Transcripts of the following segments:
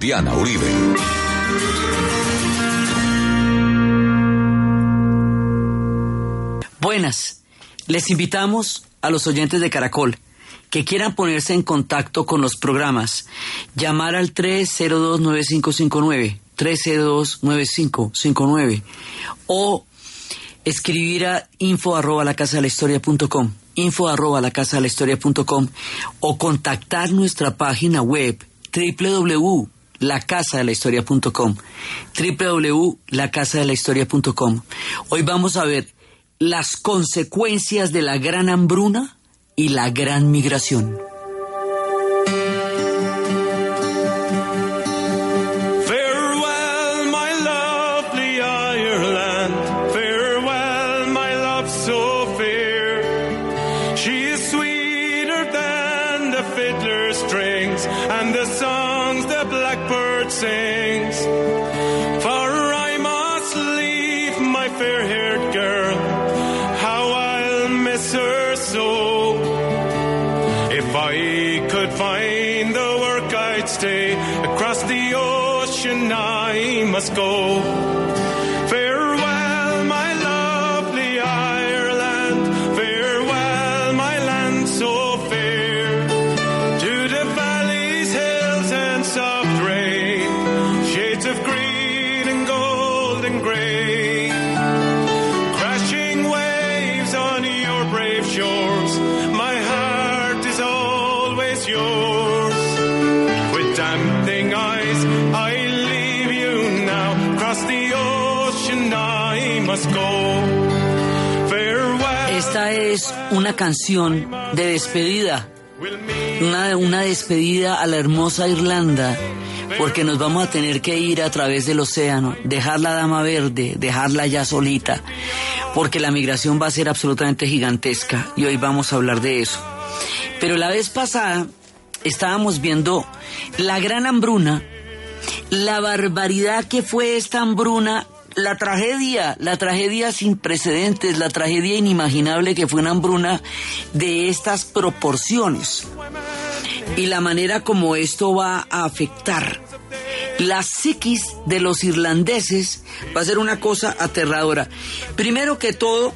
Diana. Buenas, les invitamos a los oyentes de Caracol que quieran ponerse en contacto con los programas, llamar al 302-9559, 302-9559, o escribir a info arroba la casa de la historia punto com, info arroba la casa de la historia punto com, o contactar nuestra página web www.lacasadelahistoria.com www.lacasadelahistoria.com Hoy vamos a ver las consecuencias de la gran hambruna y la gran migración. Must go. Farewell, my lovely Ireland. Farewell, es una canción de despedida, una, una despedida a la hermosa Irlanda, porque nos vamos a tener que ir a través del océano, dejar la dama verde, dejarla ya solita, porque la migración va a ser absolutamente gigantesca y hoy vamos a hablar de eso. Pero la vez pasada estábamos viendo la gran hambruna, la barbaridad que fue esta hambruna, la tragedia, la tragedia sin precedentes, la tragedia inimaginable que fue una hambruna de estas proporciones y la manera como esto va a afectar la psiquis de los irlandeses va a ser una cosa aterradora. Primero que todo,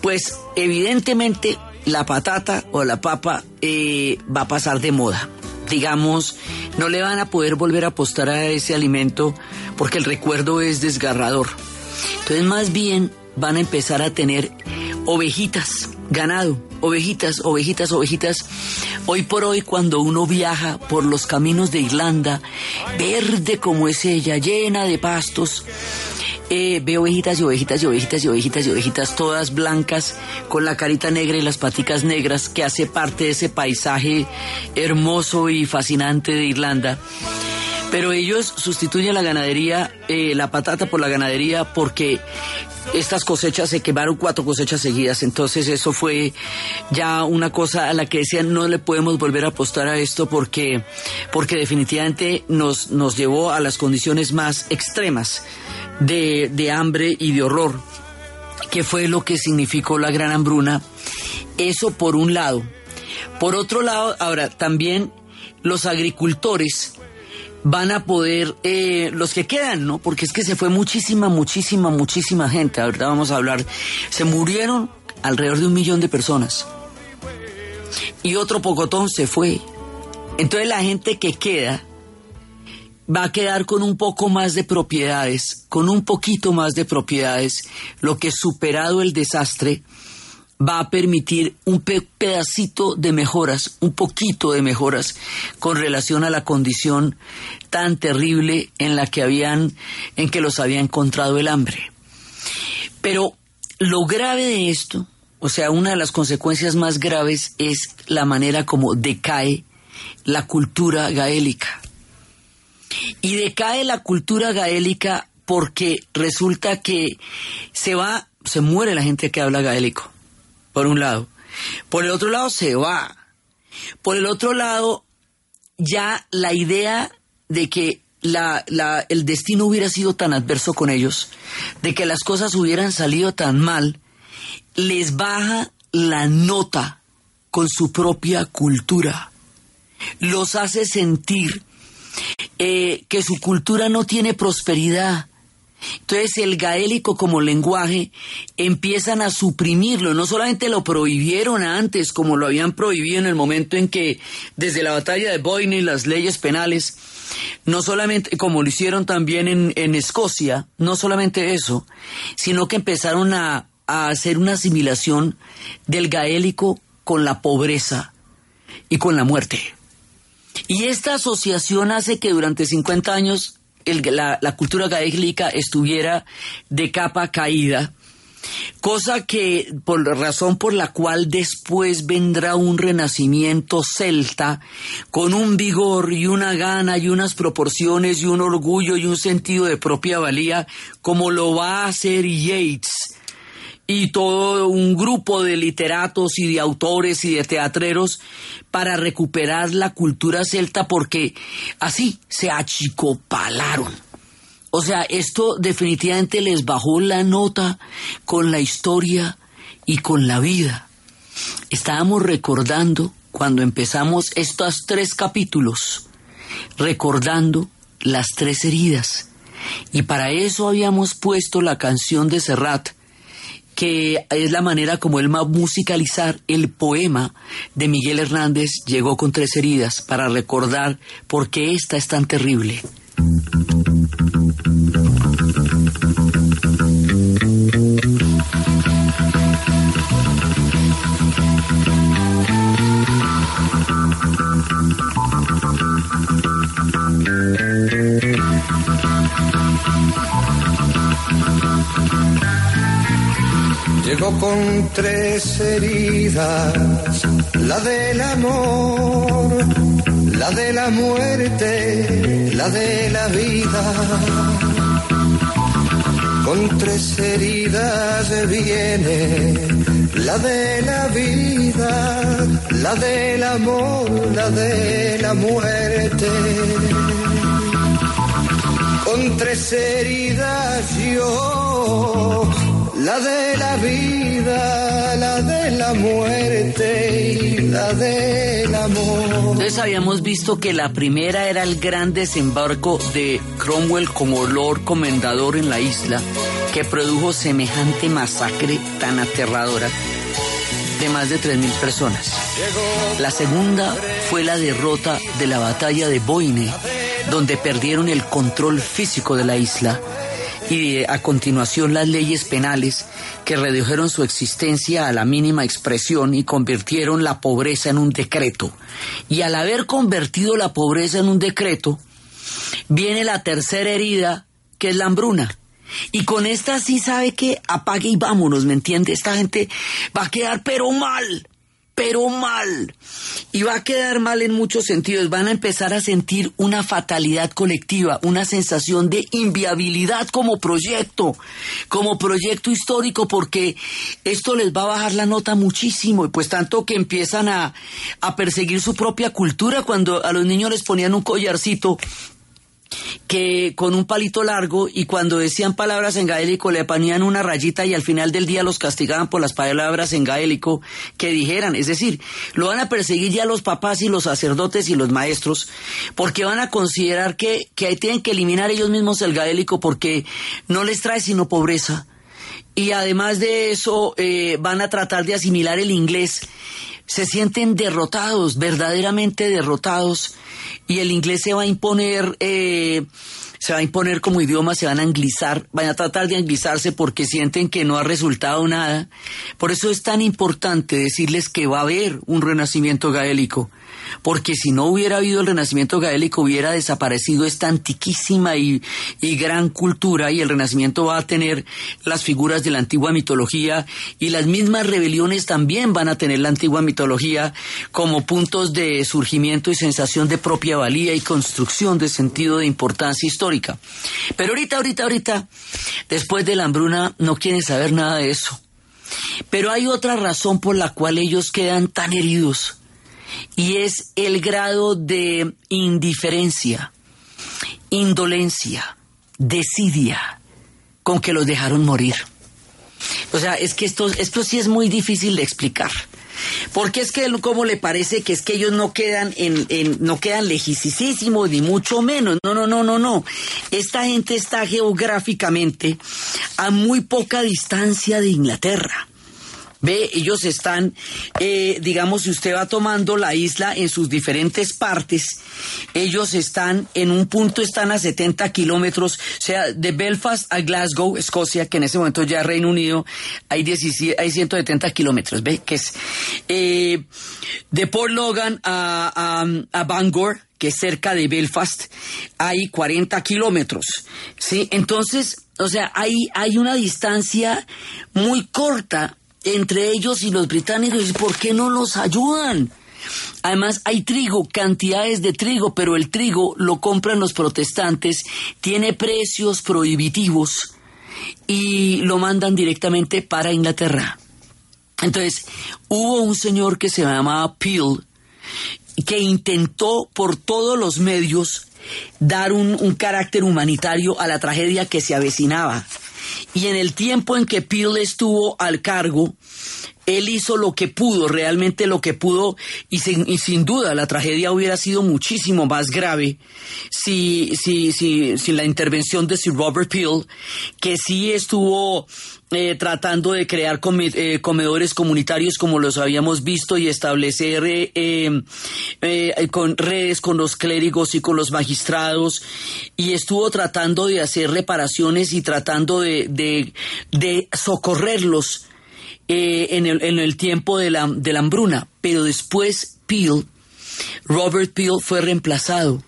pues evidentemente la patata o la papa eh, va a pasar de moda. Digamos, no le van a poder volver a apostar a ese alimento porque el recuerdo es desgarrador. Entonces más bien van a empezar a tener ovejitas, ganado, ovejitas, ovejitas, ovejitas. Hoy por hoy cuando uno viaja por los caminos de Irlanda, verde como es ella, llena de pastos, eh, ve ovejitas y ovejitas y ovejitas y ovejitas y ovejitas todas blancas con la carita negra y las paticas negras que hace parte de ese paisaje hermoso y fascinante de Irlanda. Pero ellos sustituyen la ganadería, eh, la patata por la ganadería porque estas cosechas se quemaron cuatro cosechas seguidas, entonces eso fue ya una cosa a la que decían no le podemos volver a apostar a esto porque, porque definitivamente nos, nos llevó a las condiciones más extremas de, de hambre y de horror, que fue lo que significó la gran hambruna. Eso por un lado. Por otro lado, ahora también los agricultores van a poder, eh, los que quedan, ¿no? Porque es que se fue muchísima, muchísima, muchísima gente. Ahorita vamos a hablar. Se murieron alrededor de un millón de personas. Y otro pocotón se fue. Entonces la gente que queda va a quedar con un poco más de propiedades, con un poquito más de propiedades, lo que superado el desastre va a permitir un pe- pedacito de mejoras, un poquito de mejoras con relación a la condición tan terrible en la que habían, en que los había encontrado el hambre. Pero lo grave de esto, o sea, una de las consecuencias más graves es la manera como decae la cultura gaélica. Y decae la cultura gaélica porque resulta que se va, se muere la gente que habla gaélico, por un lado. Por el otro lado se va. Por el otro lado, ya la idea de que la, la- el destino hubiera sido tan adverso con ellos, de que las cosas hubieran salido tan mal, les baja la nota con su propia cultura. Los hace sentir eh, que su cultura no tiene prosperidad. Entonces el gaélico como lenguaje empiezan a suprimirlo, no solamente lo prohibieron antes como lo habían prohibido en el momento en que desde la batalla de Boyne y las leyes penales, no solamente como lo hicieron también en, Escocia, no solamente eso, sino que empezaron a hacer una asimilación del gaélico con la pobreza y con la muerte. Y esta asociación hace que durante 50 años la, cultura gaélica estuviera de capa caída, cosa que por razón por la cual después vendrá un renacimiento celta con un vigor y una gana y unas proporciones y un orgullo y un sentido de propia valía como lo va a hacer Yates y todo un grupo de literatos y de autores y de teatreros para recuperar la cultura celta porque así se achicopalaron. O sea, esto definitivamente les bajó la nota con la historia y con la vida. Estábamos recordando cuando empezamos estos tres capítulos, recordando las tres heridas. Y para eso habíamos puesto la canción de Serrat, que es la manera como él va a musicalizar el poema de Miguel Hernández Llegó con tres heridas para recordar por qué esta es tan terrible. Llegó con tres heridas, la del amor, la de la muerte, la de la vida. Con tres heridas viene la de la vida, la del amor, la de la muerte. Con tres heridas yo la de la vida, la de la muerte y la del amor. Entonces habíamos visto que la primera era el gran desembarco de Cromwell como Lord Comendador en la isla, que produjo semejante masacre tan aterradora de más de 3.000 personas. La segunda fue la derrota de la batalla de Boine, donde perdieron el control físico de la isla y a continuación las leyes penales que redujeron su existencia a la mínima expresión y convirtieron la pobreza en un decreto. Y al haber convertido la pobreza en un decreto, viene la tercera herida, que es la hambruna. Y con esta sí sabe que apague y vámonos, ¿me entiende? Esta gente va a quedar pero mal pero mal. Y va a quedar mal en muchos sentidos. Van a empezar a sentir una fatalidad colectiva, una sensación de inviabilidad como proyecto, como proyecto histórico, porque esto les va a bajar la nota muchísimo. Y pues tanto que empiezan a, a perseguir su propia cultura cuando a los niños les ponían un collarcito que con un palito largo y cuando decían palabras en gaélico le ponían una rayita y al final del día los castigaban por las palabras en gaélico que dijeran. Es decir, lo van a perseguir ya los papás y los sacerdotes y los maestros porque van a considerar que, que tienen que eliminar ellos mismos el gaélico porque no les trae sino pobreza. Y además de eso eh, van a tratar de asimilar el inglés. Se sienten derrotados, verdaderamente derrotados y el inglés se va a imponer, eh, se va a imponer como idioma, se van a anglizar, van a tratar de anglizarse porque sienten que no ha resultado nada. Por eso es tan importante decirles que va a haber un renacimiento gaélico porque si no hubiera habido el renacimiento gaélico hubiera desaparecido esta antiquísima y, gran cultura y el renacimiento va a tener las figuras de la antigua mitología y las mismas rebeliones también van a tener la antigua mitología como puntos de surgimiento y sensación de propia valía y construcción de sentido de importancia histórica. Pero ahorita, ahorita, ahorita, después de la hambruna, no quieren saber nada de eso. Pero hay otra razón por la cual ellos quedan tan heridos y es el grado de indiferencia, indolencia, desidia con que los dejaron morir. O sea, es que esto, esto sí es muy difícil de explicar. Porque es que, ¿cómo le parece que es que ellos no quedan en, en no quedan lejísimos, ni mucho menos? No, no, no, no, no. Esta gente está geográficamente a muy poca distancia de Inglaterra. Ve, ellos están, eh, digamos, si usted va tomando la isla en sus diferentes partes, ellos están en un punto, están a 70 kilómetros, o sea, de Belfast a Glasgow, Escocia, que en ese momento ya Reino Unido, hay, 17, hay 170 kilómetros, ve, que es eh, de Port Logan a, a, a Bangor, que es cerca de Belfast, hay 40 kilómetros, ¿sí? Entonces, o sea, hay, hay una distancia muy corta entre ellos y los británicos. ¿Por qué no los ayudan? Además, hay trigo, cantidades de trigo, pero el trigo lo compran los protestantes, tiene precios prohibitivos y lo mandan directamente para Inglaterra. Entonces, hubo un señor que se llamaba Peel que intentó por todos los medios dar un, un carácter humanitario a la tragedia que se avecinaba. Y en el tiempo en que Peel estuvo al cargo, él hizo lo que pudo, realmente lo que pudo, y sin, duda la tragedia hubiera sido muchísimo más grave si, si, si, si la intervención de Sir Robert Peel, que sí estuvo eh, tratando de crear eh, comedores comunitarios como los habíamos visto y establecer eh, con redes con los clérigos y con los magistrados y estuvo tratando de hacer reparaciones y tratando de, de, de socorrerlos en el, en, el, tiempo de la, de la hambruna. Pero después Peel, Robert Peel fue reemplazado.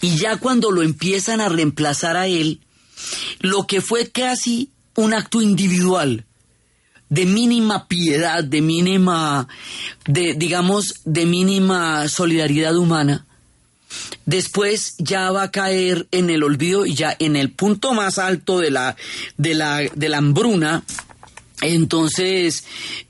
Y ya cuando lo empiezan a reemplazar a él, lo que fue casi un acto individual de mínima piedad, de mínima, de, digamos, de mínima solidaridad humana, después ya va a caer en el olvido y ya en el punto más alto de la, de la, de la hambruna, entonces,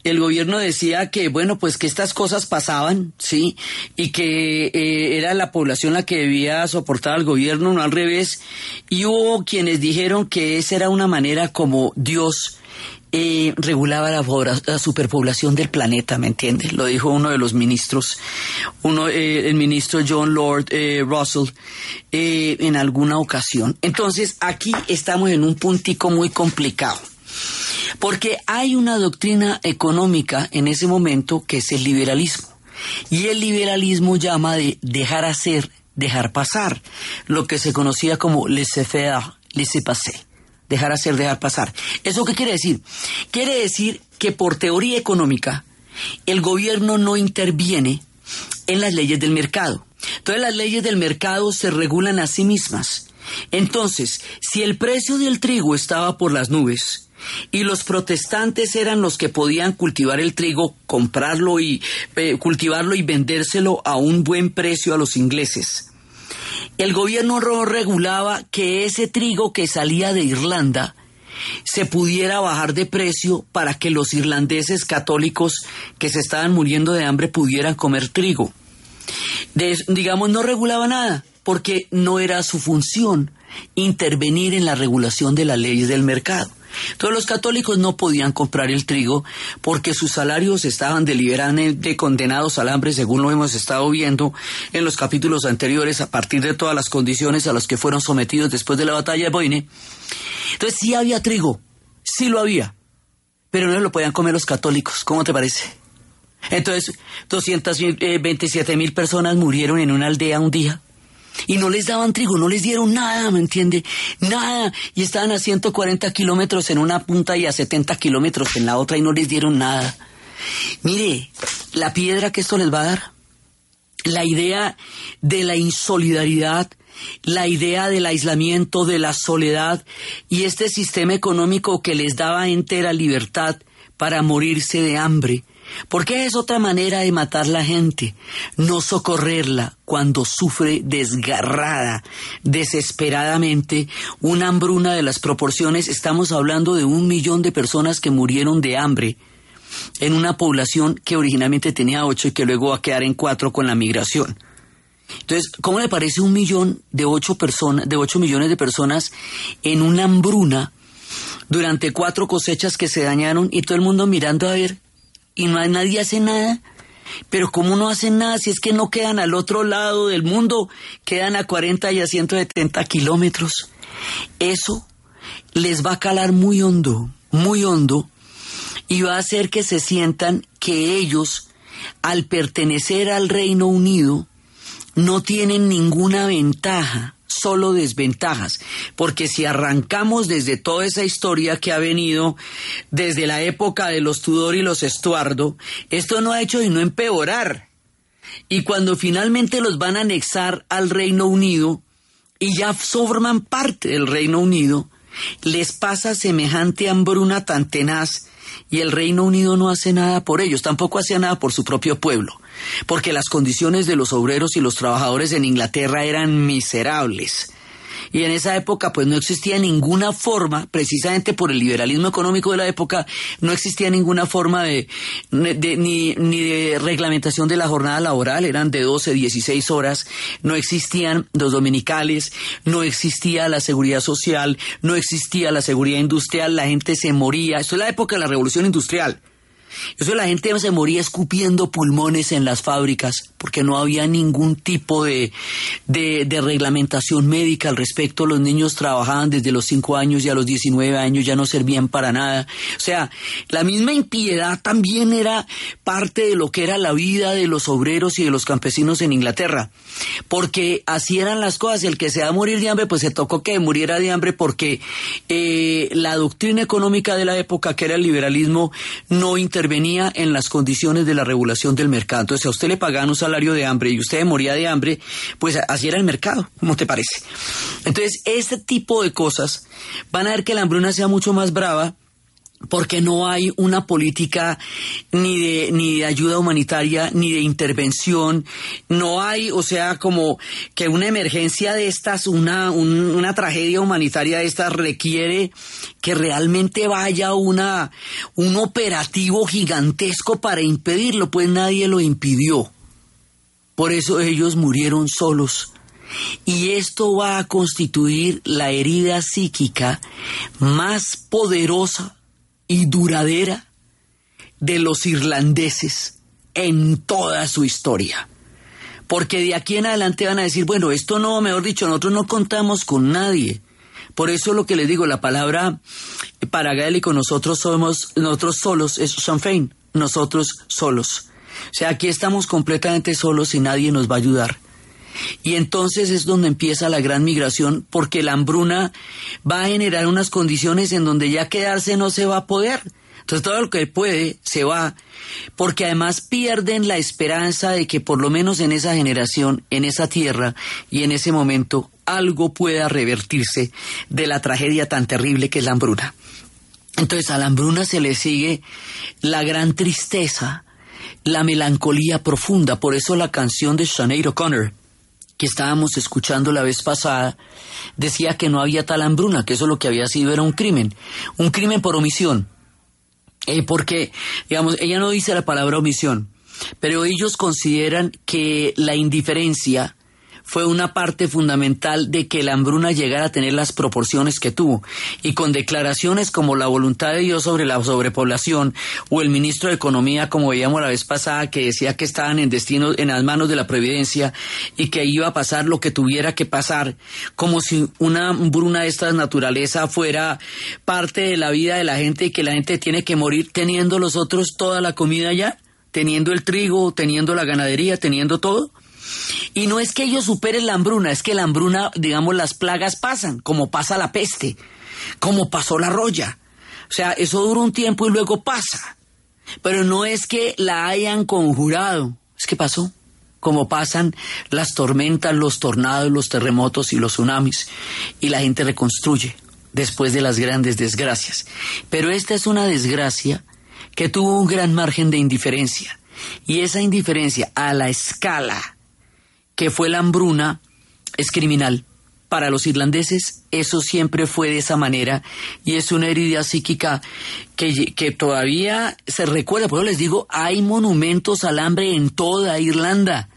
el gobierno decía que, bueno, pues que estas cosas pasaban, ¿sí? Y que eh, era la población la que debía soportar al gobierno, no al revés. Y hubo quienes dijeron que esa era una manera como Dios eh, regulaba la, superpoblación del planeta, ¿me entiendes? Lo dijo uno de los ministros, uno, eh, el ministro John Lord Russell, en alguna ocasión. Entonces, aquí estamos en un puntico muy complicado porque hay una doctrina económica en ese momento que es el liberalismo. Y el liberalismo llama de dejar hacer, dejar pasar, lo que se conocía como laissez-faire, laissez-passer. Dejar hacer, dejar pasar. ¿Eso qué quiere decir? Quiere decir que por teoría económica, el gobierno no interviene en las leyes del mercado. Entonces las leyes del mercado se regulan a sí mismas. Entonces, si el precio del trigo estaba por las nubes, y los protestantes eran los que podían cultivar el trigo, comprarlo y eh, cultivarlo y vendérselo a un buen precio a los ingleses. El gobierno regulaba que ese trigo que salía de Irlanda se pudiera bajar de precio para que los irlandeses católicos que se estaban muriendo de hambre pudieran comer trigo. digamos, no regulaba nada, porque no era su función intervenir en la regulación de las leyes del mercado. Todos los católicos no podían comprar el trigo porque sus salarios estaban deliberadamente condenados al hambre, según lo hemos estado viendo en los capítulos anteriores, a partir de todas las condiciones a las que fueron sometidos después de la batalla de Boine. Entonces sí había trigo, sí lo había, pero no lo podían comer los católicos. ¿Cómo te parece? Entonces, 227 mil personas murieron en una aldea un día y no les daban trigo, no les dieron nada, ¿me entiende? Nada. Y estaban a 140 kilómetros en una punta y a 70 kilómetros en la otra y no les dieron nada. Mire, la piedra que esto les va a dar, la idea de la insolidaridad, la idea del aislamiento, de la soledad y este sistema económico que les daba entera libertad para morirse de hambre porque es otra manera de matar la gente, no socorrerla cuando sufre desgarrada, desesperadamente, una hambruna de las proporciones. Estamos hablando de un millón de personas que murieron de hambre en una población que originalmente tenía ocho y que luego va a quedar en cuatro con la migración. Entonces, ¿cómo le parece un millón de ocho personas, de ocho millones de personas en una hambruna durante cuatro cosechas que se dañaron y todo el mundo mirando a ver y no, nadie hace nada. Pero ¿cómo no hacen nada si es que no quedan al otro lado del mundo? Quedan a 40 y a 170 kilómetros. Eso les va a calar muy hondo, muy hondo, y va a hacer que se sientan que ellos, al pertenecer al Reino Unido, no tienen ninguna ventaja solo desventajas, porque si arrancamos desde toda esa historia que ha venido desde la época de los Tudor y los Estuardo, esto no ha hecho sino empeorar. Y cuando finalmente los van a anexar al Reino Unido y ya forman parte del Reino Unido, les pasa semejante hambruna tan tenaz y el Reino Unido no hace nada por ellos, tampoco hacía nada por su propio pueblo porque las condiciones de los obreros y los trabajadores en Inglaterra eran miserables. Y en esa época pues no existía ninguna forma, precisamente por el liberalismo económico de la época, no existía ninguna forma de, ni, ni de reglamentación de la jornada laboral, eran de 12, 16 horas, no existían los dominicales, no existía la seguridad social, no existía la seguridad industrial, la gente se moría, esto es la época de la revolución industrial. Eso la gente se moría escupiendo pulmones en las fábricas porque no había ningún tipo de, de, reglamentación médica al respecto. Los niños trabajaban desde los 5 años y a los 19 años ya no servían para nada. O sea, la misma impiedad también era parte de lo que era la vida de los obreros y de los campesinos en Inglaterra. Porque así eran las cosas. El que se va a morir de hambre, pues se tocó que muriera de hambre porque eh, la doctrina económica de la época, que era el liberalismo, no intervenía intervenía en las condiciones de la regulación del mercado. Entonces, a usted le pagaban un salario de hambre y usted moría de hambre, pues así era el mercado, ¿cómo te parece? Entonces, este tipo de cosas van a ver que la hambruna sea mucho más brava porque no hay una política ni de, ni de ayuda humanitaria, ni de intervención, no hay, o sea, como que una emergencia de estas, una, una tragedia humanitaria de estas requiere que realmente vaya una, un operativo gigantesco para impedirlo, pues nadie lo impidió. Por eso ellos murieron solos. Y esto va a constituir la herida psíquica más poderosa y duradera de los irlandeses en toda su historia. Porque de aquí en adelante van a decir, bueno, esto no, mejor dicho, nosotros no contamos con nadie. Por eso lo que les digo, la palabra para gaélico, nosotros somos, nosotros solos, es Sinn nosotros solos. O sea, aquí estamos completamente solos y nadie nos va a ayudar. Y entonces es donde empieza la gran migración, porque la hambruna va a generar unas condiciones en donde ya quedarse no se va a poder. Entonces todo lo que puede se va, porque además pierden la esperanza de que por lo menos en esa generación, en esa tierra y en ese momento algo pueda revertirse de la tragedia tan terrible que es la hambruna. Entonces a la hambruna se le sigue la gran tristeza, la melancolía profunda, por eso la canción de Sinead O'Connor, que estábamos escuchando la vez pasada decía que no había tal hambruna, que eso lo que había sido era un crimen, un crimen por omisión. Eh, porque, digamos, ella no dice la palabra omisión, pero ellos consideran que la indiferencia fue una parte fundamental de que la hambruna llegara a tener las proporciones que tuvo. Y con declaraciones como la voluntad de Dios sobre la sobrepoblación o el ministro de Economía, como veíamos la vez pasada, que decía que estaban en destino, en las manos de la Providencia y que iba a pasar lo que tuviera que pasar, como si una hambruna de esta naturaleza fuera parte de la vida de la gente y que la gente tiene que morir teniendo los otros toda la comida ya, teniendo el trigo, teniendo la ganadería, teniendo todo. Y no es que ellos superen la hambruna, es que la hambruna, digamos, las plagas pasan, como pasa la peste, como pasó la roya. O sea, eso dura un tiempo y luego pasa. Pero no es que la hayan conjurado, es que pasó. Como pasan las tormentas, los tornados, los terremotos y los tsunamis. Y la gente reconstruye después de las grandes desgracias. Pero esta es una desgracia que tuvo un gran margen de indiferencia. Y esa indiferencia a la escala que fue la hambruna es criminal. Para los irlandeses eso siempre fue de esa manera y es una herida psíquica que, que todavía se recuerda. Por eso les digo, hay monumentos al hambre en toda Irlanda.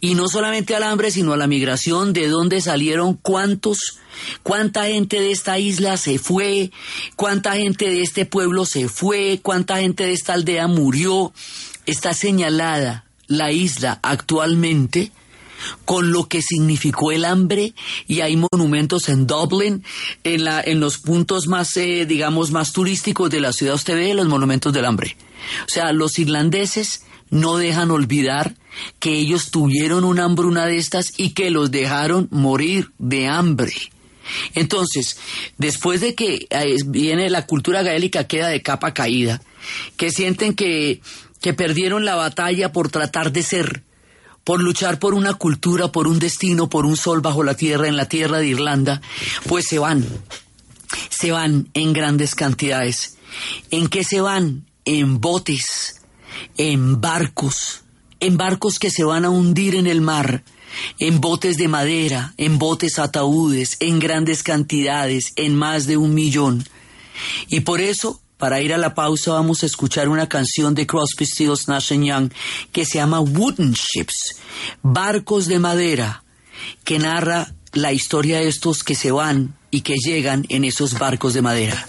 y no solamente al hambre, sino a la migración, de dónde salieron, cuántos, cuánta gente de esta isla se fue, cuánta gente de este pueblo se fue, cuánta gente de esta aldea murió. Está señalada la isla actualmente con lo que significó el hambre y hay monumentos en Dublin, en, la, en los puntos más, eh, digamos, más turísticos de la ciudad, usted ve los monumentos del hambre. O sea, los irlandeses no dejan olvidar que ellos tuvieron una hambruna de estas y que los dejaron morir de hambre. Entonces, después de que eh, viene la cultura gaélica queda de capa caída, que sienten que, que perdieron la batalla por tratar de ser, por luchar por una cultura, por un destino, por un sol bajo la tierra, en la tierra de Irlanda, pues se van, se van en grandes cantidades. ¿En qué se van? En botes, en barcos, en barcos que se van a hundir en el mar, en botes de madera, en botes ataúdes, en grandes cantidades, en más de un millón. Y por eso, para ir a la pausa, vamos a escuchar una canción de Crosby, Stills, Nash Young que se llama Wooden Ships, barcos de madera, que narra la historia de estos que se van y que llegan en esos barcos de madera.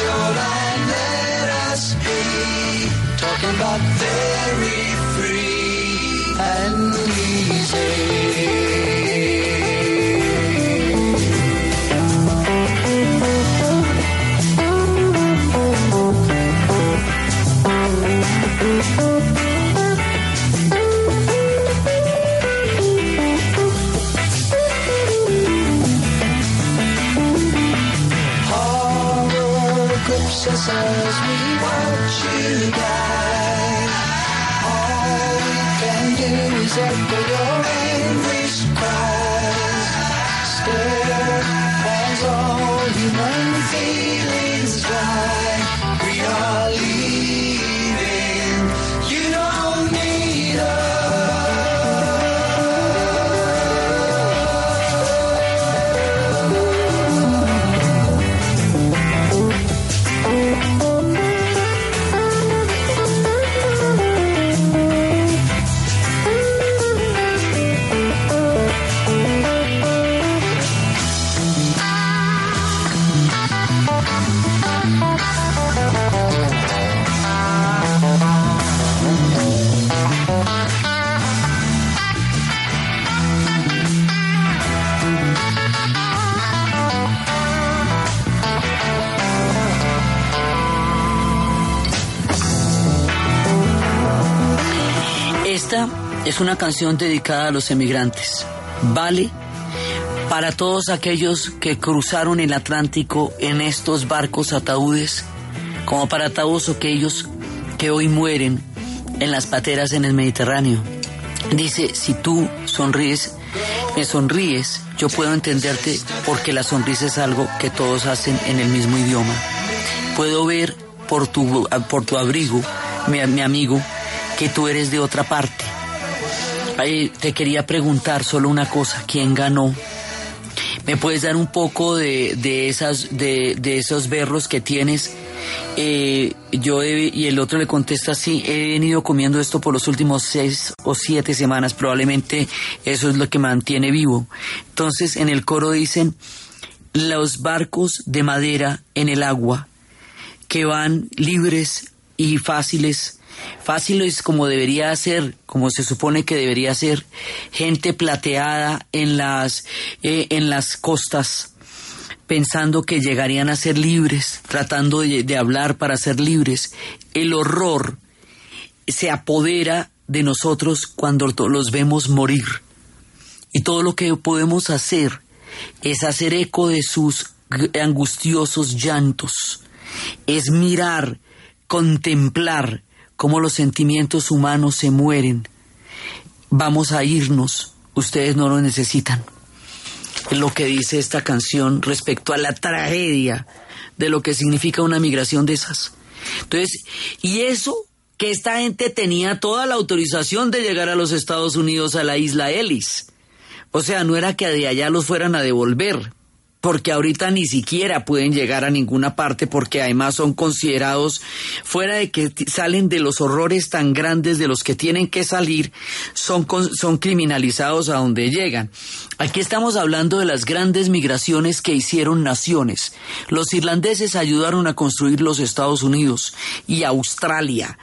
shoreline, let us be talking about very free and easy. Una canción dedicada a los emigrantes. Vale para todos aquellos que cruzaron el Atlántico en estos barcos ataúdes, como para todos aquellos que hoy mueren en las pateras en el Mediterráneo. Dice, si tú sonríes, me sonríes, yo puedo entenderte porque la sonrisa es algo que todos hacen en el mismo idioma. Puedo ver por tu, por tu abrigo mi, mi amigo, que tú eres de otra parte. Te quería preguntar solo una cosa, ¿quién ganó? ¿Me puedes dar un poco de, de esas, de, de, esos berros que tienes? Eh, yo y el otro le contesta sí, he venido comiendo esto por los últimos seis o siete semanas, probablemente eso es lo que mantiene vivo. Entonces en el coro dicen los barcos de madera en el agua que van libres y fáciles fáciles como debería ser, como se supone que debería ser, gente plateada en las, eh, en las costas, pensando que llegarían a ser libres, tratando de, de hablar para ser libres. El horror se apodera de nosotros cuando los vemos morir. Y todo lo que podemos hacer es hacer eco de sus angustiosos llantos, es mirar, contemplar cómo los sentimientos humanos se mueren. Vamos a irnos, ustedes no lo necesitan lo que dice esta canción respecto a la tragedia de lo que significa una migración de esas. Entonces, y eso que esta gente tenía toda la autorización de llegar a los Estados Unidos a la isla Ellis. O sea, no era que de allá los fueran a devolver porque ahorita ni siquiera pueden llegar a ninguna parte porque además son considerados fuera de que salen de los horrores tan grandes de los que tienen que salir, son, son criminalizados a donde llegan. Aquí estamos hablando de las grandes migraciones que hicieron naciones. Los irlandeses ayudaron a construir los Estados Unidos y Australia.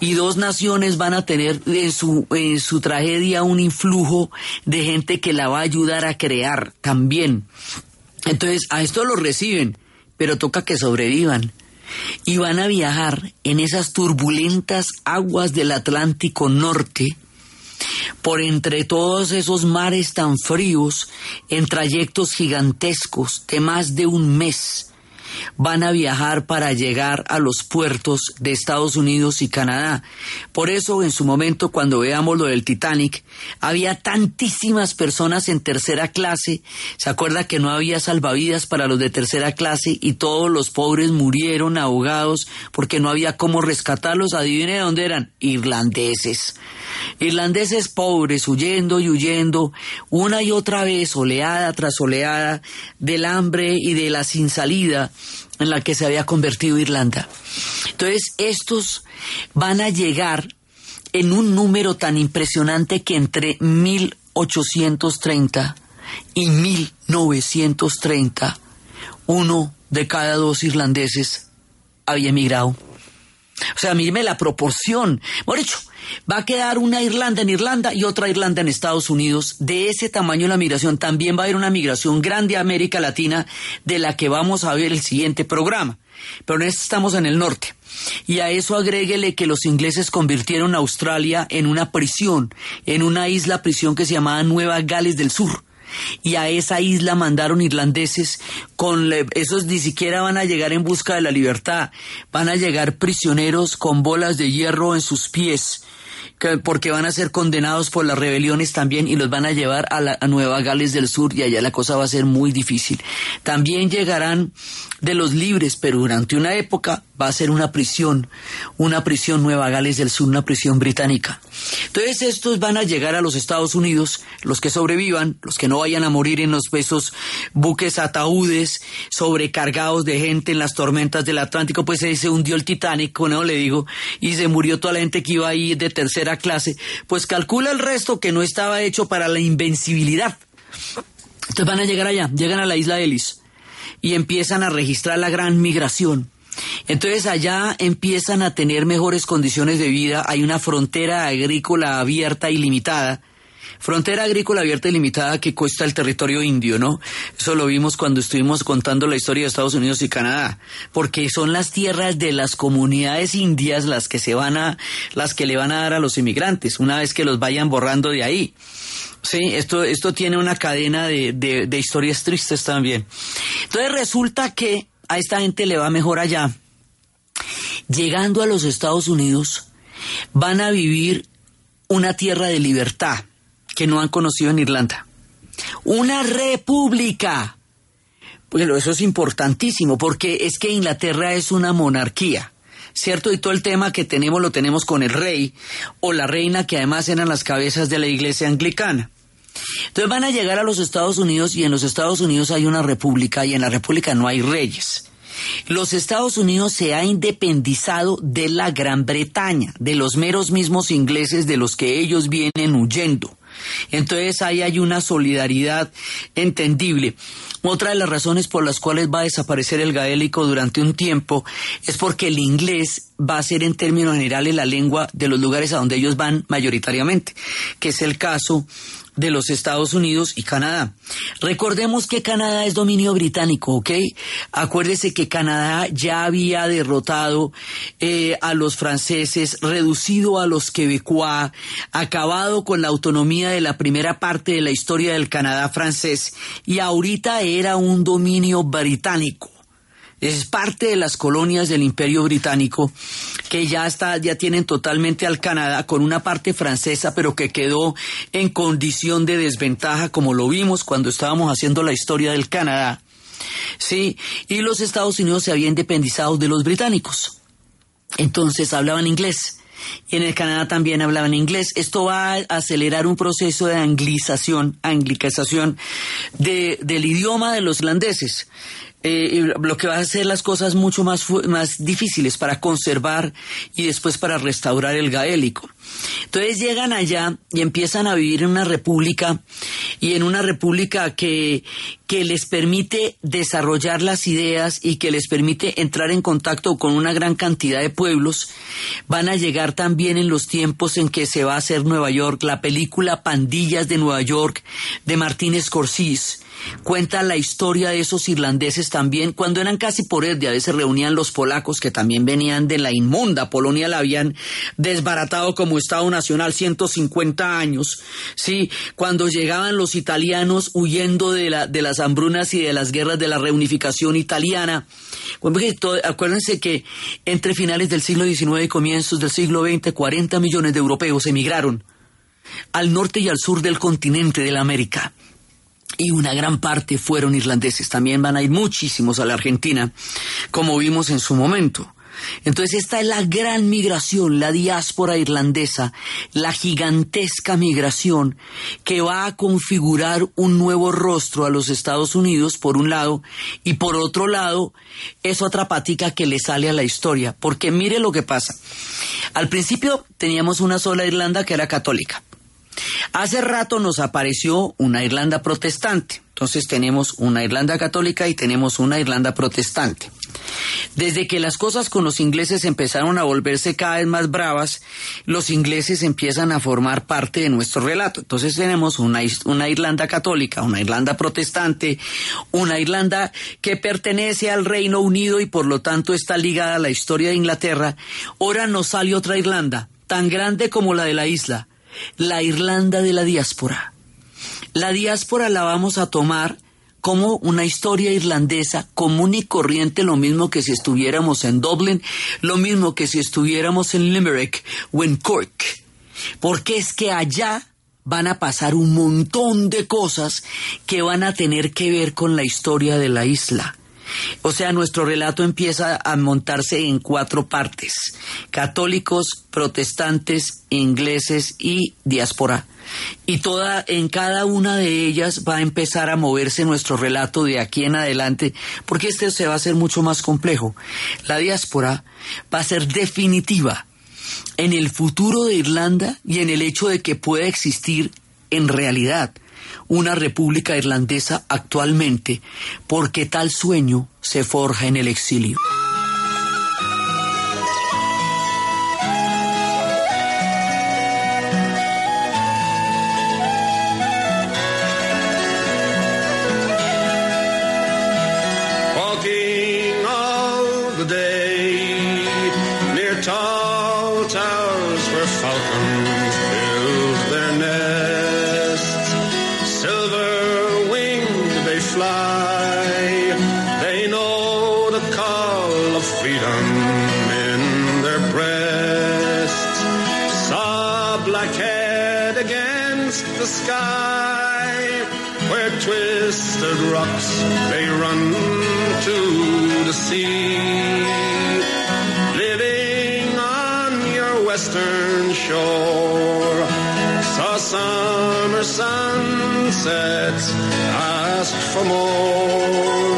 Y dos naciones van a tener en su, en su tragedia un influjo de gente que la va a ayudar a crear también. Entonces, a esto lo reciben, pero toca que sobrevivan. Y van a viajar en esas turbulentas aguas del Atlántico Norte, por entre todos esos mares tan fríos, en trayectos gigantescos de más de un mes, van a viajar para llegar a los puertos de Estados Unidos y Canadá. Por eso, en su momento, cuando veamos lo del Titanic, había tantísimas personas en tercera clase. ¿Se acuerda que no había salvavidas para los de tercera clase y todos los pobres murieron ahogados porque no había cómo rescatarlos? Adivine dónde eran. Irlandeses. Irlandeses pobres, huyendo y huyendo, una y otra vez, oleada tras oleada, del hambre y de la sin salida en la que se había convertido Irlanda. Entonces, estos van a llegar en un número tan impresionante que entre 1830 y 1930, uno de cada dos irlandeses había emigrado. O sea, míreme la proporción. Por hecho, va a quedar una Irlanda en Irlanda y otra Irlanda en Estados Unidos. De ese tamaño la migración también va a haber una migración grande a América Latina de la que vamos a ver el siguiente programa. Pero en este estamos en el norte. Y a eso agréguele que los ingleses convirtieron a Australia en una prisión, en una isla prisión que se llamaba Nueva Gales del Sur y a esa isla mandaron irlandeses con esos ni siquiera van a llegar en busca de la libertad, van a llegar prisioneros con bolas de hierro en sus pies porque van a ser condenados por las rebeliones también y los van a llevar a, la, Nueva Gales del Sur y allá la cosa va a ser muy difícil. También llegarán de los libres, pero durante una época va a ser una prisión, una prisión Nueva Gales del Sur, una prisión británica. Entonces estos van a llegar a los Estados Unidos, los que sobrevivan, los que no vayan a morir en los besos buques ataúdes sobrecargados de gente en las tormentas del Atlántico, pues se hundió el Titanic, no le digo, y se murió toda la gente que iba ahí de tercera clase, pues calcula el resto que no estaba hecho para la invencibilidad. Entonces van a llegar allá, llegan a la isla Ellis y empiezan a registrar la gran migración. Entonces allá empiezan a tener mejores condiciones de vida, hay una frontera agrícola abierta y limitada, frontera agrícola abierta y limitada que cuesta el territorio indio, ¿no? Eso lo vimos cuando estuvimos contando la historia de Estados Unidos y Canadá, porque son las tierras de las comunidades indias las que se van a, las que le van a dar a los inmigrantes, una vez que los vayan borrando de ahí. Sí, esto, esto tiene una cadena de, de historias tristes también. Entonces resulta que a esta gente le va mejor allá. Llegando a los Estados Unidos, van a vivir una tierra de libertad que no han conocido en Irlanda. Una república. Bueno, eso es importantísimo porque es que Inglaterra es una monarquía. ¿cierto? Y todo el tema que tenemos lo tenemos con el rey o la reina, que además eran las cabezas de la iglesia anglicana. Entonces van a llegar a los Estados Unidos y en los Estados Unidos hay una república y en la república no hay reyes. Los Estados Unidos se ha independizado de la Gran Bretaña, de los meros mismos ingleses de los que ellos vienen huyendo. Entonces ahí hay una solidaridad entendible. Otra de las razones por las cuales va a desaparecer el gaélico durante un tiempo es porque el inglés va a ser en términos generales la lengua de los lugares a donde ellos van mayoritariamente, que es el caso de los Estados Unidos y Canadá. Recordemos que Canadá es dominio británico, ¿ok? Acuérdese que Canadá ya había derrotado eh, a los franceses, reducido a los quebecois, acabado con la autonomía de la primera parte de la historia del Canadá francés y ahorita era un dominio británico es parte de las colonias del Imperio Británico que ya está, ya tienen totalmente al Canadá con una parte francesa, pero que quedó en condición de desventaja, como lo vimos cuando estábamos haciendo la historia del Canadá. Sí, y los Estados Unidos se habían independizado de los británicos. Entonces hablaban inglés. Y en el Canadá también hablaban inglés. Esto va a acelerar un proceso de anglización, anglicación del idioma de los irlandeses. Eh, lo que va a hacer las cosas mucho más, más difíciles para conservar y después para restaurar el gaélico. Entonces llegan allá y empiezan a vivir en una república y en una república que, que les permite desarrollar las ideas y que les permite entrar en contacto con una gran cantidad de pueblos. Van a llegar también en los tiempos en que se va a hacer Nueva York, la película Pandillas de Nueva York de Martín Scorsese cuenta la historia de esos irlandeses también, cuando eran casi por él, a veces reunían los polacos que también venían de la inmunda Polonia, la habían desbaratado como Estado Nacional 150 años, sí, cuando llegaban los italianos huyendo de, la, de las hambrunas y de las guerras de la reunificación italiana. Acuérdense que entre finales del siglo XIX y comienzos del siglo XX, 40 millones de europeos emigraron al norte y al sur del continente de la América y una gran parte fueron irlandeses. También van a ir muchísimos a la Argentina, como vimos en su momento. Entonces esta es la gran migración, la diáspora irlandesa, la gigantesca migración que va a configurar un nuevo rostro a los Estados Unidos, por un lado, y por otro lado, es otra patica que le sale a la historia, porque mire lo que pasa. Al principio teníamos una sola Irlanda que era católica. Hace rato nos apareció una Irlanda protestante. Entonces tenemos una Irlanda católica y tenemos una Irlanda protestante. Desde que las cosas con los ingleses empezaron a volverse cada vez más bravas, los ingleses empiezan a formar parte de nuestro relato. Entonces tenemos una, una, Irlanda católica, una Irlanda protestante, una Irlanda que pertenece al Reino Unido y por lo tanto está ligada a la historia de Inglaterra. Ahora nos sale otra Irlanda, tan grande como la de la isla, la Irlanda de la diáspora. La diáspora la vamos a tomar como una historia irlandesa común y corriente, lo mismo que si estuviéramos en Dublin, lo mismo que si estuviéramos en Limerick o en Cork. Porque es que allá van a pasar un montón de cosas que van a tener que ver con la historia de la isla. O sea, nuestro relato empieza a montarse en cuatro partes, católicos, protestantes, ingleses y diáspora. Y toda, en cada una de ellas va a empezar a moverse nuestro relato de aquí en adelante, porque este se va a hacer mucho más complejo. La diáspora va a ser definitiva en el futuro de Irlanda y en el hecho de que pueda existir en realidad una república irlandesa actualmente, porque tal sueño se forja en el exilio. They run to the sea, living on your western shore. Saw summer sunsets, asked for more.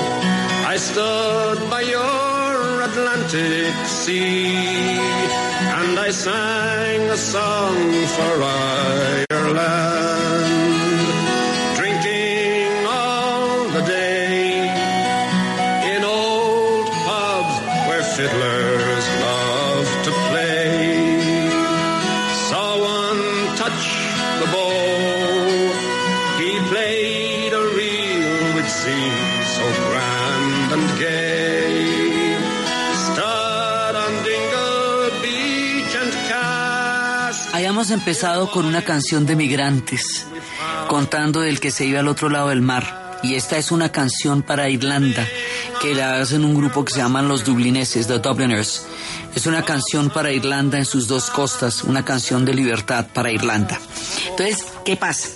I stood by your Atlantic Sea and I sang a song for Ireland, empezado con una canción de migrantes, contando del que se iba al otro lado del mar. Y esta es una canción para Irlanda, que la hacen un grupo que se llaman los Dublineses, The Dubliners. Es una canción para Irlanda en sus dos costas, una canción de libertad para Irlanda. Entonces, ¿qué pasa?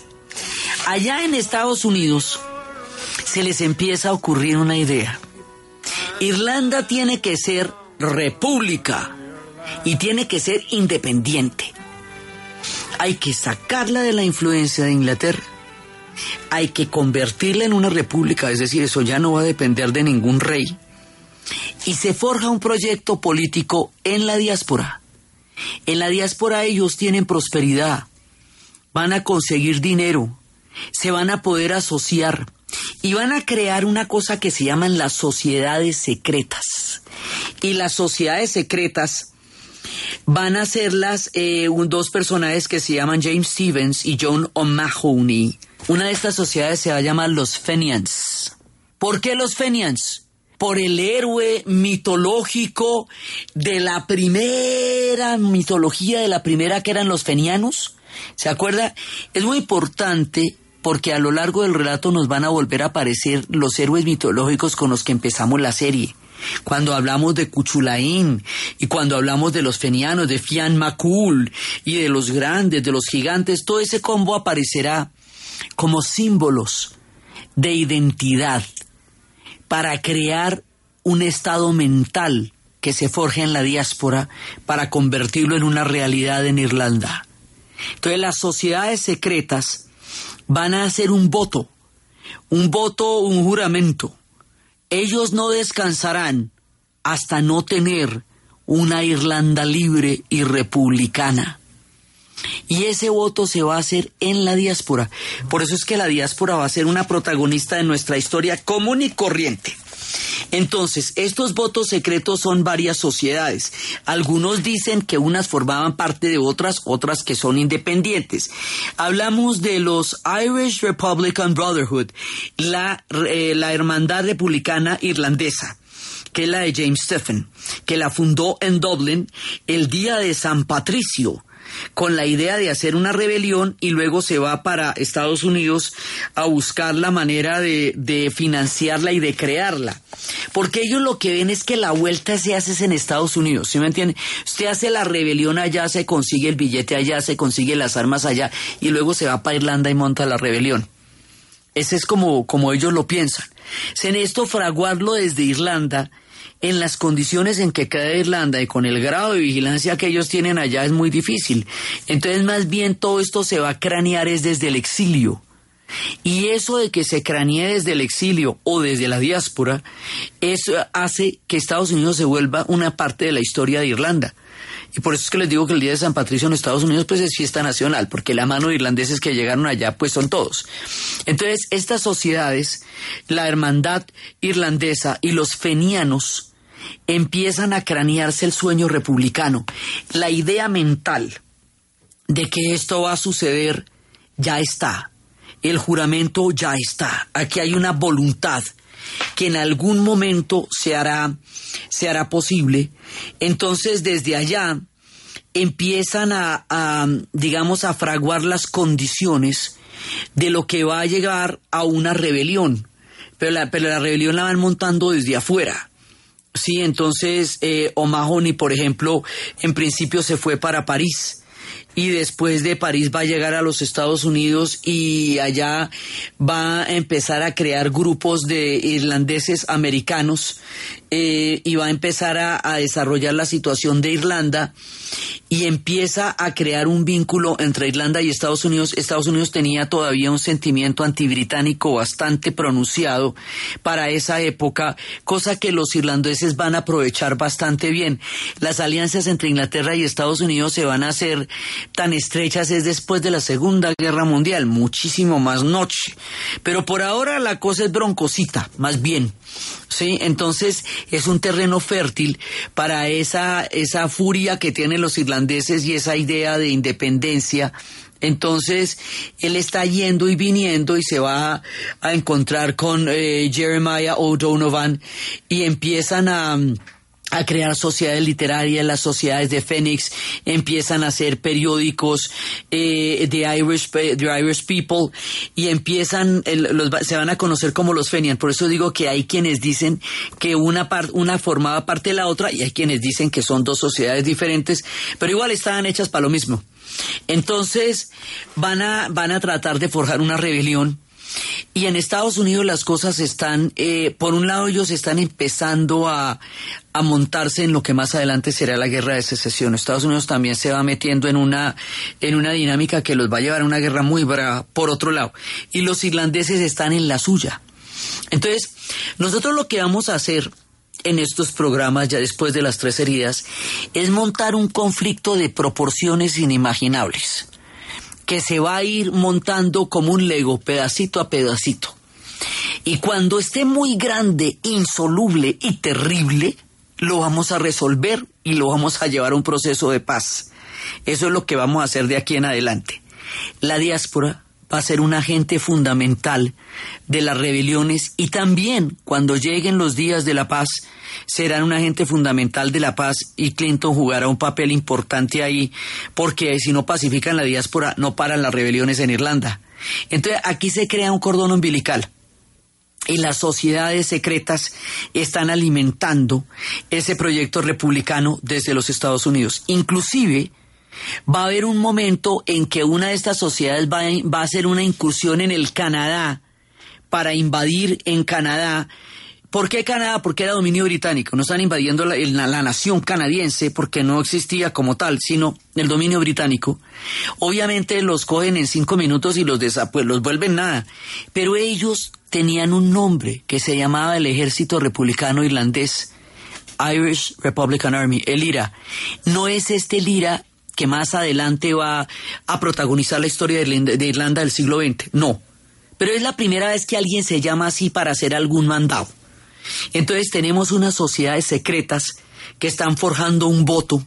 Allá en Estados Unidos se les empieza a ocurrir una idea. Irlanda tiene que ser república y tiene que ser independiente. Hay que sacarla de la influencia de Inglaterra. Hay que convertirla en una república, es decir, eso ya no va a depender de ningún rey. Y se forja un proyecto político en la diáspora. En la diáspora ellos tienen prosperidad, van a conseguir dinero, se van a poder asociar y van a crear una cosa que se llaman las sociedades secretas. Y las sociedades secretas van a ser las eh, un- dos personajes que se llaman James Stevens y John O'Mahony. Una de estas sociedades se va a llamar los Fenians. ¿Por qué los Fenians? Por el héroe mitológico de la primera mitología, de la primera que eran los fenianos. ¿Se acuerda? Es muy importante porque a lo largo del relato nos van a volver a aparecer los héroes mitológicos con los que empezamos la serie. Cuando hablamos de Cuchulaín y cuando hablamos de los fenianos, de Fian Macul y de los grandes, de los gigantes, todo ese combo aparecerá como símbolos de identidad para crear un estado mental que se forje en la diáspora para convertirlo en una realidad en Irlanda. Entonces las sociedades secretas van a hacer un voto, un voto, un juramento. Ellos no descansarán hasta no tener una Irlanda libre y republicana. Y ese voto se va a hacer en la diáspora. Por eso es que la diáspora va a ser una protagonista de nuestra historia común y corriente. Entonces, estos votos secretos son varias sociedades. Algunos dicen que unas formaban parte de otras, otras que son independientes. Hablamos de los Irish Republican Brotherhood, la, eh, la Hermandad Republicana Irlandesa que es la de James Stephen, que la fundó en Dublin el día de San Patricio, con la idea de hacer una rebelión y luego se va para Estados Unidos a buscar la manera de, financiarla y de crearla. Porque ellos lo que ven es que la vuelta se hace en Estados Unidos, ¿sí me entiende? Usted hace la rebelión allá, se consigue el billete allá, se consigue las armas allá y luego se va para Irlanda y monta la rebelión. Ese es como, como ellos lo piensan. En esto fraguarlo desde Irlanda, en las condiciones en que queda Irlanda y con el grado de vigilancia que ellos tienen allá es muy difícil. Entonces más bien todo esto se va a cranear es desde el exilio. Y eso de que se cranee desde el exilio o desde la diáspora, eso hace que Estados Unidos se vuelva una parte de la historia de Irlanda. Y por eso es que les digo que el Día de San Patricio en Estados Unidos pues es fiesta nacional, porque la mano de irlandeses que llegaron allá pues son todos. Entonces, estas sociedades, la hermandad irlandesa y los fenianos, empiezan a cranearse el sueño republicano. La idea mental de que esto va a suceder ya está. El juramento ya está. Aquí hay una voluntad que en algún momento se hará, se hará posible. Entonces, desde allá empiezan a, digamos, a fraguar las condiciones de lo que va a llegar a una rebelión. Pero la, pero la rebelión la van montando desde afuera. Sí, entonces eh, O'Mahony, por ejemplo, en principio se fue para París y después de París va a llegar a los Estados Unidos y allá va a empezar a crear grupos de irlandeses americanos eh, y va a empezar a, a, desarrollar la situación de Irlanda y empieza a crear un vínculo entre Irlanda y Estados Unidos. Estados Unidos tenía todavía un sentimiento antibritánico bastante pronunciado para esa época, cosa que los irlandeses van a aprovechar bastante bien. Las alianzas entre Inglaterra y Estados Unidos se van a hacer tan estrechas es después de la Segunda Guerra Mundial, muchísimo más noche. Pero por ahora la cosa es broncosita, más bien. Sí, entonces es un terreno fértil para esa, esa furia que tienen los irlandeses y esa idea de independencia. Entonces, él está yendo y viniendo y se va a, encontrar con eh, Jeremiah O'Donovan y empiezan a a crear sociedades literarias, las sociedades de Phoenix empiezan a hacer periódicos eh, de, Irish, de Irish People y empiezan, se van a conocer como los Fenian. Por eso digo que hay quienes dicen que una, una formaba parte de la otra y hay quienes dicen que son dos sociedades diferentes, pero igual estaban hechas para lo mismo. Entonces van a, van a tratar de forjar una rebelión y en Estados Unidos las cosas están, eh, por un lado ellos están empezando a, montarse en lo que más adelante será la guerra de secesión. Estados Unidos también se va metiendo en una, en una dinámica que los va a llevar a una guerra muy brava por otro lado. Y los irlandeses están en la suya. Entonces, nosotros lo que vamos a hacer en estos programas, ya después de las tres heridas, es montar un conflicto de proporciones inimaginables que se va a ir montando como un lego, pedacito a pedacito. Y cuando esté muy grande, insoluble y terrible, lo vamos a resolver y lo vamos a llevar a un proceso de paz. Eso es lo que vamos a hacer de aquí en adelante. La diáspora va a ser un agente fundamental de las rebeliones y también cuando lleguen los días de la paz serán un agente fundamental de la paz y Clinton jugará un papel importante ahí porque si no pacifican la diáspora no paran las rebeliones en Irlanda. Entonces aquí se crea un cordón umbilical y las sociedades secretas están alimentando ese proyecto republicano desde los Estados Unidos. Inclusive va a haber un momento en que una de estas sociedades va a, va a hacer una incursión en el Canadá para invadir en Canadá ¿Por qué Canadá? Porque era dominio británico. No están invadiendo la, la, nación canadiense porque no existía como tal, sino el dominio británico. Obviamente los cogen en cinco minutos y los, pues, los vuelven nada. Pero ellos tenían un nombre que se llamaba el Ejército Republicano Irlandés, Irish Republican Army, el IRA. No es este el IRA que más adelante va a protagonizar la historia de Irlanda del siglo XX. No. Pero es la primera vez que alguien se llama así para hacer algún mandado. Entonces tenemos unas sociedades secretas que están forjando un voto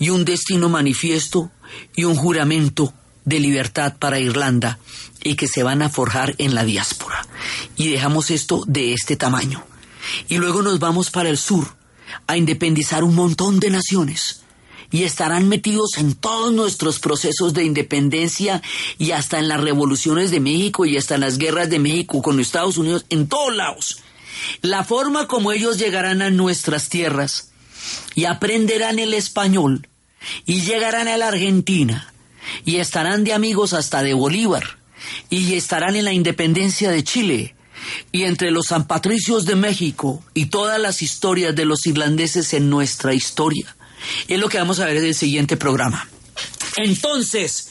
y un destino manifiesto y un juramento de libertad para Irlanda y que se van a forjar en la diáspora. Y dejamos esto de este tamaño. Y luego nos vamos para el sur a independizar un montón de naciones y estarán metidos en todos nuestros procesos de independencia y hasta en las revoluciones de México y hasta en las guerras de México con Estados Unidos, en todos lados. La forma como ellos llegarán a nuestras tierras y aprenderán el español y llegarán a la Argentina y estarán de amigos hasta de Bolívar y estarán en la independencia de Chile y entre los San Patricios de México y todas las historias de los irlandeses en nuestra historia. Es lo que vamos a ver en el siguiente programa. Entonces,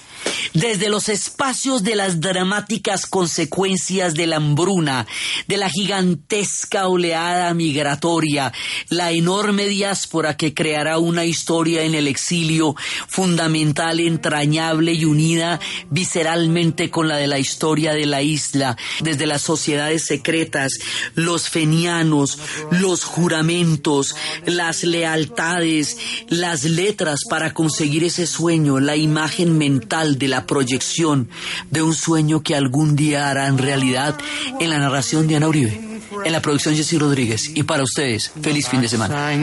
desde los espacios de las dramáticas consecuencias de la hambruna, de la gigantesca oleada migratoria, la enorme diáspora que creará una historia en el exilio fundamental, entrañable y unida visceralmente con la de la historia de la isla, desde las sociedades secretas, los fenianos, los juramentos, las lealtades, las letras para conseguir ese sueño, la imagen mental de la proyección de un sueño que algún día harán realidad en la narración de Ana Uribe, en la producción Jessy Rodríguez. Y para ustedes, feliz fin de semana.